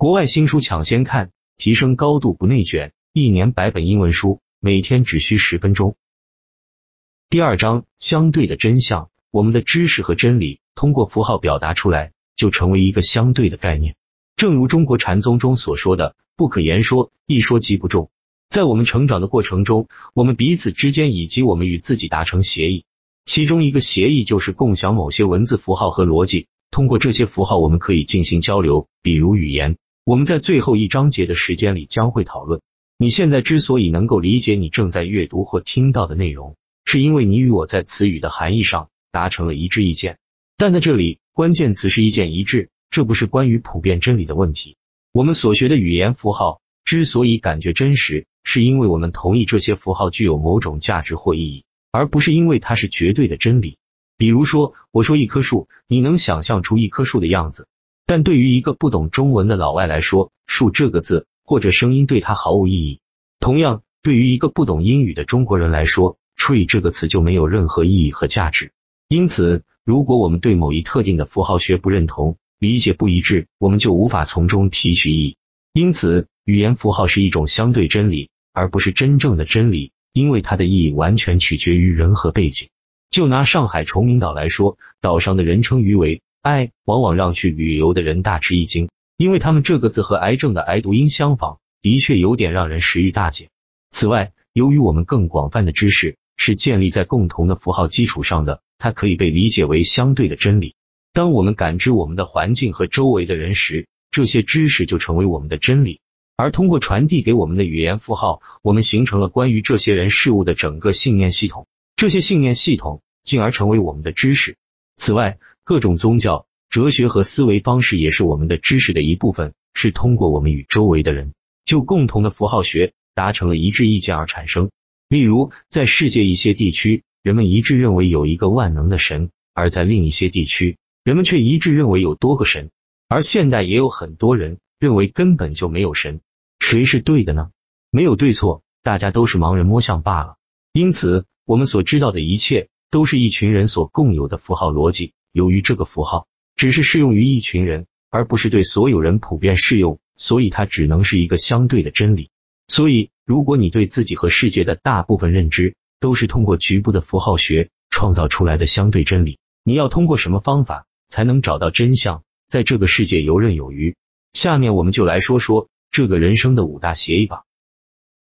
国外新书抢先看，提升高度不内卷，一年百本英文书，每天只需十分钟。第二章，相对的真相，我们的知识和真理通过符号表达出来，就成为一个相对的概念。正如中国禅宗中所说的“不可言说，一说即不中”。在我们成长的过程中，我们彼此之间以及我们与自己达成协议，其中一个协议就是共享某些文字符号和逻辑。通过这些符号，我们可以进行交流，比如语言。我们在最后一章节的时间里将会讨论。你现在之所以能够理解你正在阅读或听到的内容，是因为你与我在词语的含义上达成了一致意见。但在这里，关键词是意见一致。这不是关于普遍真理的问题。我们所学的语言符号之所以感觉真实，是因为我们同意这些符号具有某种价值或意义，而不是因为它是绝对的真理。比如说，我说一棵树，你能想象出一棵树的样子，但对于一个不懂中文的老外来说，树这个字或者声音对他毫无意义。同样，对于一个不懂英语的中国人来说，tree 这个词就没有任何意义和价值。因此，如果我们对某一特定的符号学不认同，理解不一致，我们就无法从中提取意义。因此，语言符号是一种相对真理，而不是真正的真理，因为它的意义完全取决于人和背景。就拿上海崇明岛来说，岛上的人称鱼为“哀”，往往让去旅游的人大吃一惊，因为他们这个字和癌症的“癌”读音相仿，的确有点让人食欲大减。此外，由于我们更广泛的知识是建立在共同的符号基础上的，它可以被理解为相对的真理。当我们感知我们的环境和周围的人时，这些知识就成为我们的真理。而通过传递给我们的语言符号，我们形成了关于这些人事物的整个信念系统。这些信念系统进而成为我们的知识。此外，各种宗教、哲学和思维方式也是我们的知识的一部分，是通过我们与周围的人就共同的符号学达成了一致意见而产生。例如，在世界一些地区，人们一致认为有一个万能的神；而在另一些地区，人们却一致认为有多个神，而现代也有很多人认为根本就没有神。谁是对的呢？没有对错，大家都是盲人摸象罢了。因此，我们所知道的一切都是一群人所共有的符号逻辑。由于这个符号只是适用于一群人，而不是对所有人普遍适用，所以它只能是一个相对的真理。所以，如果你对自己和世界的大部分认知都是通过局部的符号学创造出来的相对真理，你要通过什么方法？才能找到真相，在这个世界游刃有余。下面我们就来说说这个人生的五大协议吧。